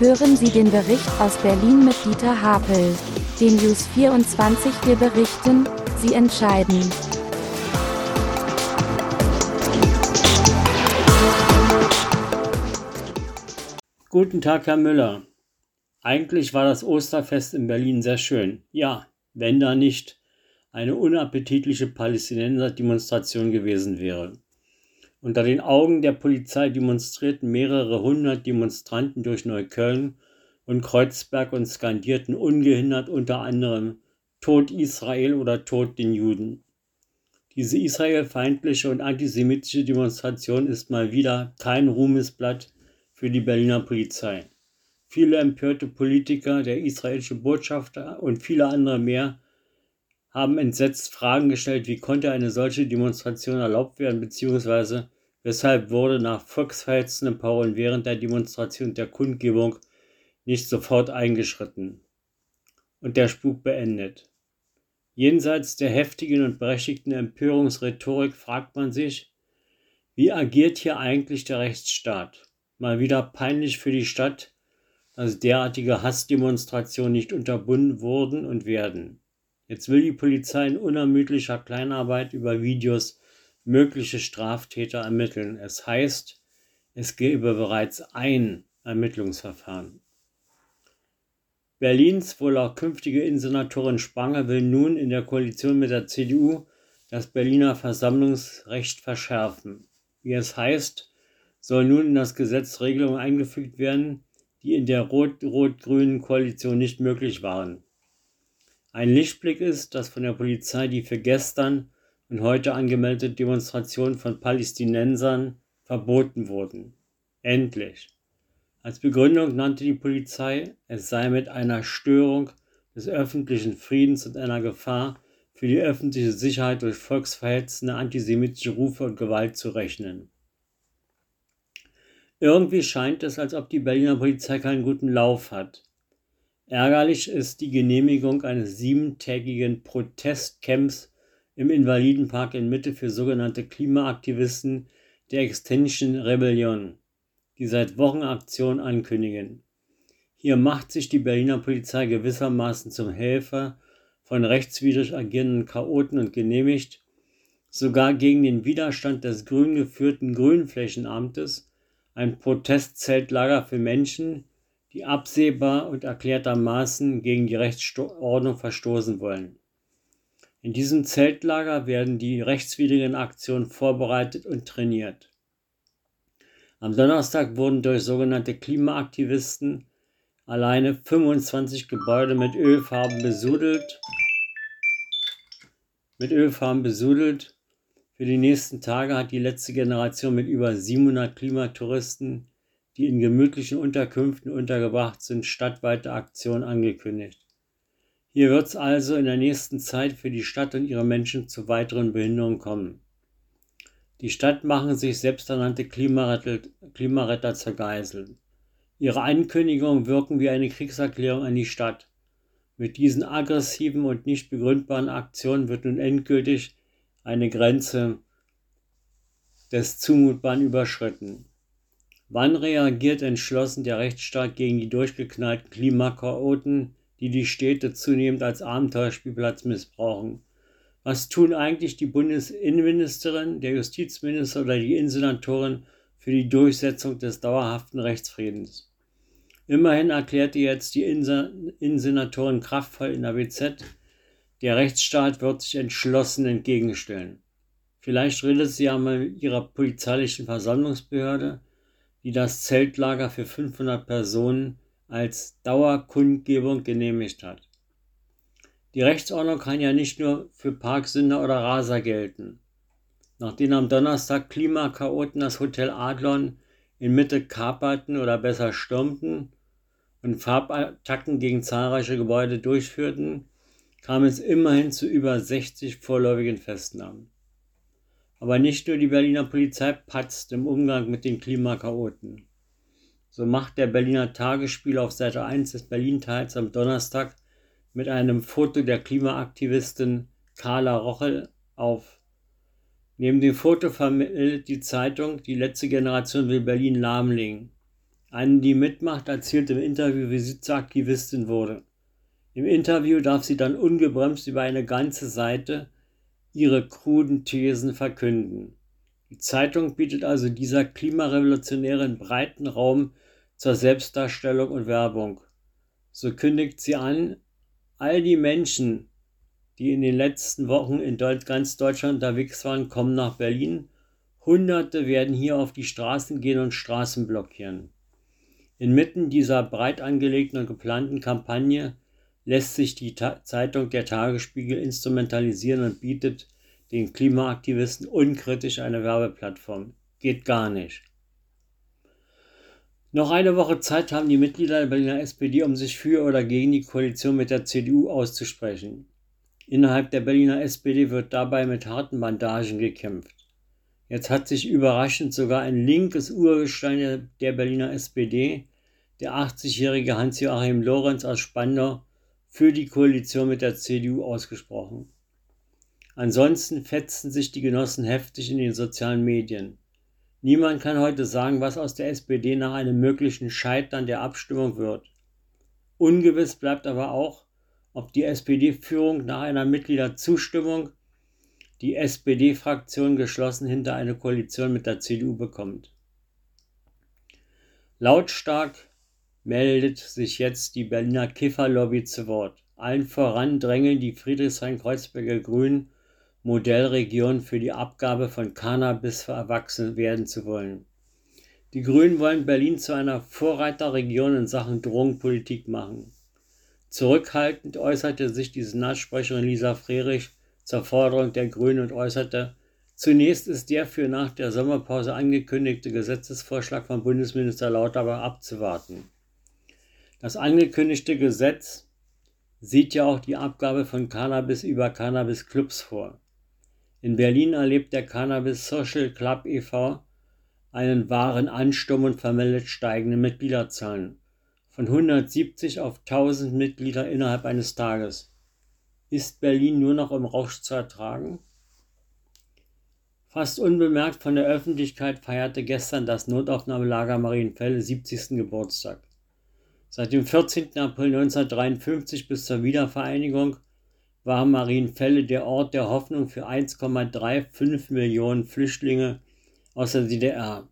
Hören Sie den Bericht aus Berlin mit Dieter Hapel. Den News 24 wir berichten, Sie entscheiden. Guten Tag, Herr Müller. Eigentlich war das Osterfest in Berlin sehr schön. Ja, wenn da nicht eine unappetitliche Palästinenser-Demonstration gewesen wäre. Unter den Augen der Polizei demonstrierten mehrere hundert Demonstranten durch Neukölln und Kreuzberg und skandierten ungehindert unter anderem Tod Israel oder Tod den Juden. Diese israelfeindliche und antisemitische Demonstration ist mal wieder kein Ruhmesblatt für die Berliner Polizei. Viele empörte Politiker, der israelische Botschafter und viele andere mehr haben entsetzt Fragen gestellt, wie konnte eine solche Demonstration erlaubt werden, beziehungsweise weshalb wurde nach volksverhetzenden Parolen während der Demonstration der Kundgebung nicht sofort eingeschritten und der Spuk beendet. Jenseits der heftigen und berechtigten Empörungsrhetorik fragt man sich, wie agiert hier eigentlich der Rechtsstaat? Mal wieder peinlich für die Stadt, dass derartige Hassdemonstrationen nicht unterbunden wurden und werden. Jetzt will die Polizei in unermüdlicher Kleinarbeit über Videos mögliche Straftäter ermitteln. Es heißt, es gebe bereits ein Ermittlungsverfahren. Berlins wohl auch künftige Innensenatorin Spranger will nun in der Koalition mit der CDU das Berliner Versammlungsrecht verschärfen. Wie es heißt, soll nun in das Gesetz Regelungen eingefügt werden, die in der rot-rot-grünen Koalition nicht möglich waren. Ein Lichtblick ist, dass von der Polizei die für gestern und heute angemeldete Demonstrationen von Palästinensern verboten wurden. Endlich. Als Begründung nannte die Polizei, es sei mit einer Störung des öffentlichen Friedens und einer Gefahr für die öffentliche Sicherheit durch volksverhetzende antisemitische Rufe und Gewalt zu rechnen. Irgendwie scheint es, als ob die Berliner Polizei keinen guten Lauf hat. Ärgerlich ist die Genehmigung eines siebentägigen Protestcamps im Invalidenpark in Mitte für sogenannte Klimaaktivisten der Extinction Rebellion, die seit Wochen Aktionen ankündigen. Hier macht sich die Berliner Polizei gewissermaßen zum Helfer von rechtswidrig agierenden Chaoten und genehmigt, sogar gegen den Widerstand des grün geführten Grünflächenamtes, ein Protestzeltlager für Menschen, die absehbar und erklärtermaßen gegen die Rechtsordnung verstoßen wollen. In diesem Zeltlager werden die rechtswidrigen Aktionen vorbereitet und trainiert. Am Donnerstag wurden durch sogenannte Klimaaktivisten alleine 25 Gebäude mit Ölfarben besudelt. Mit Ölfarben besudelt. Für die nächsten Tage hat die letzte Generation mit über 700 Klimatouristen die in gemütlichen Unterkünften untergebracht sind, stadtweite Aktion angekündigt. Hier wird es also in der nächsten Zeit für die Stadt und ihre Menschen zu weiteren Behinderungen kommen. Die Stadt machen sich selbsternannte Klimaretter, Klimaretter zur Geisel. Ihre Ankündigungen wirken wie eine Kriegserklärung an die Stadt. Mit diesen aggressiven und nicht begründbaren Aktionen wird nun endgültig eine Grenze des Zumutbaren überschritten. Wann reagiert entschlossen der Rechtsstaat gegen die durchgeknallten Klimakaoten, die die Städte zunehmend als Abenteuerspielplatz missbrauchen? Was tun eigentlich die Bundesinnenministerin, der Justizminister oder die Innensenatorin für die Durchsetzung des dauerhaften Rechtsfriedens? Immerhin erklärte jetzt die Innensenatorin kraftvoll in der BZ, der Rechtsstaat wird sich entschlossen entgegenstellen. Vielleicht redet sie ja mal mit ihrer polizeilichen Versammlungsbehörde, die das Zeltlager für 500 Personen als Dauerkundgebung genehmigt hat. Die Rechtsordnung kann ja nicht nur für Parksünder oder Raser gelten. Nachdem am Donnerstag Klimakaoten das Hotel Adlon in Mitte kaperten oder besser stürmten und Farbattacken gegen zahlreiche Gebäude durchführten, kam es immerhin zu über 60 vorläufigen Festnahmen. Aber nicht nur die Berliner Polizei patzt im Umgang mit den Klimakaoten. So macht der Berliner Tagesspiel auf Seite 1 des Berlin-Teils am Donnerstag mit einem Foto der Klimaaktivistin Carla Rochel auf. Neben dem Foto vermittelt die Zeitung, die letzte Generation will Berlin lahmlegen. Eine, die mitmacht, erzählt im Interview, wie sie zur Aktivistin wurde. Im Interview darf sie dann ungebremst über eine ganze Seite ihre kruden Thesen verkünden. Die Zeitung bietet also dieser Klimarevolutionärin breiten Raum zur Selbstdarstellung und Werbung. So kündigt sie an, all die Menschen, die in den letzten Wochen in ganz Deutschland unterwegs waren, kommen nach Berlin. Hunderte werden hier auf die Straßen gehen und Straßen blockieren. Inmitten dieser breit angelegten und geplanten Kampagne lässt sich die Ta Zeitung Der Tagesspiegel instrumentalisieren und bietet den Klimaaktivisten unkritisch eine Werbeplattform. Geht gar nicht. Noch eine Woche Zeit haben die Mitglieder der Berliner SPD, um sich für oder gegen die Koalition mit der CDU auszusprechen. Innerhalb der Berliner SPD wird dabei mit harten Bandagen gekämpft. Jetzt hat sich überraschend sogar ein linkes Urgestein der Berliner SPD, der 80-jährige Hans-Joachim Lorenz aus Spandau, für die Koalition mit der CDU ausgesprochen. Ansonsten fetzen sich die Genossen heftig in den sozialen Medien. Niemand kann heute sagen, was aus der SPD nach einem möglichen Scheitern der Abstimmung wird. Ungewiss bleibt aber auch, ob die SPD-Führung nach einer Mitgliederzustimmung die SPD-Fraktion geschlossen hinter eine Koalition mit der CDU bekommt. Lautstark meldet sich jetzt die Berliner Kifferlobby zu Wort. Allen voran drängeln die Friedrichshain-Kreuzberger Grünen Modellregion für die Abgabe von Cannabis für Erwachsene werden zu wollen. Die Grünen wollen Berlin zu einer Vorreiterregion in Sachen Drogenpolitik machen. Zurückhaltend äußerte sich die Senatssprecherin Lisa Frerich zur Forderung der Grünen und äußerte, zunächst ist der für nach der Sommerpause angekündigte Gesetzesvorschlag von Bundesminister Lauterbach abzuwarten. Das angekündigte Gesetz sieht ja auch die Abgabe von Cannabis über Cannabis-Clubs vor. In Berlin erlebt der Cannabis Social Club e.V. einen wahren Ansturm und vermeldet steigende Mitgliederzahlen von 170 auf 1000 Mitglieder innerhalb eines Tages. Ist Berlin nur noch im Rausch zu ertragen? Fast unbemerkt von der Öffentlichkeit feierte gestern das Notaufnahmelager Marienfelde 70. Geburtstag. Seit dem 14. April 1953 bis zur Wiedervereinigung war Marienfelde der Ort der Hoffnung für 1,35 Millionen Flüchtlinge aus der DDR.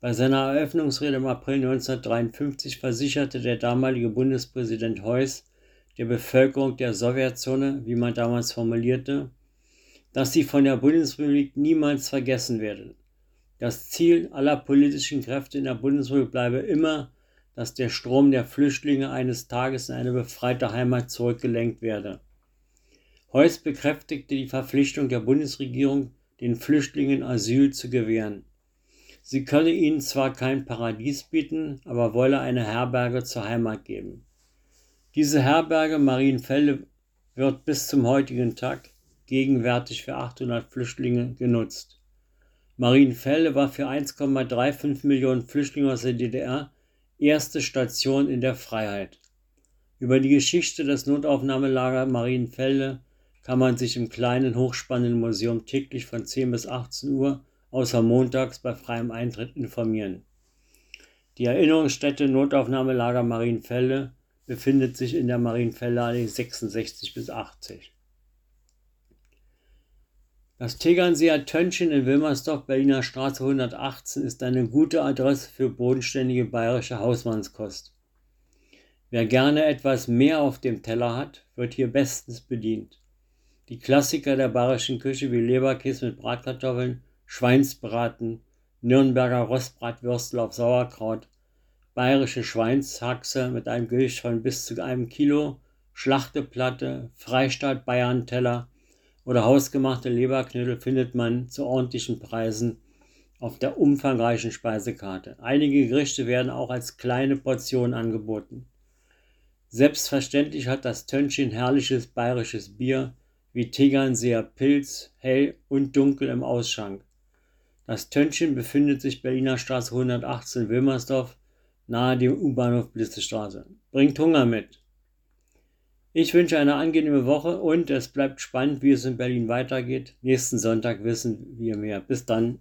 Bei seiner Eröffnungsrede im April 1953 versicherte der damalige Bundespräsident Heuss der Bevölkerung der Sowjetzone, wie man damals formulierte, dass sie von der Bundesrepublik niemals vergessen werde. Das Ziel aller politischen Kräfte in der Bundesrepublik bleibe immer, dass der Strom der Flüchtlinge eines Tages in eine befreite Heimat zurückgelenkt werde. Heuss bekräftigte die Verpflichtung der Bundesregierung, den Flüchtlingen Asyl zu gewähren. Sie könne ihnen zwar kein Paradies bieten, aber wolle eine Herberge zur Heimat geben. Diese Herberge Marienfelde wird bis zum heutigen Tag gegenwärtig für 800 Flüchtlinge genutzt. Marienfelde war für 1,35 Millionen Flüchtlinge aus der DDR erste Station in der Freiheit. Über die Geschichte des Notaufnahmelagers Marienfelde kann man sich im kleinen hochspannenden Museum täglich von 10 bis 18 Uhr außer montags bei freiem Eintritt informieren. Die Erinnerungsstätte Notaufnahmelager Marienfelde befindet sich in der Marienfelder Allee 66 bis 80. Das Tegernseer Tönnchen in Wilmersdorf, Berliner Straße 118, ist eine gute Adresse für bodenständige bayerische Hausmannskost. Wer gerne etwas mehr auf dem Teller hat, wird hier bestens bedient. Die Klassiker der bayerischen Küche wie Leberkäse mit Bratkartoffeln, Schweinsbraten, Nürnberger Rostbratwürstel auf Sauerkraut, bayerische Schweinshaxe mit einem Gewicht von bis zu einem Kilo, Schlachteplatte, Freistaat Bayern Teller oder hausgemachte Leberknödel findet man zu ordentlichen Preisen auf der umfangreichen Speisekarte. Einige Gerichte werden auch als kleine Portionen angeboten. Selbstverständlich hat das Tönnchen herrliches bayerisches Bier, wie Tegernseer Pilz, hell und dunkel im Ausschank. Das Tönnchen befindet sich Berliner Straße 118 Wilmersdorf, nahe dem U-Bahnhof Blissestraße. Bringt Hunger mit. Ich wünsche eine angenehme Woche und es bleibt spannend, wie es in Berlin weitergeht. Nächsten Sonntag wissen wir mehr. Bis dann.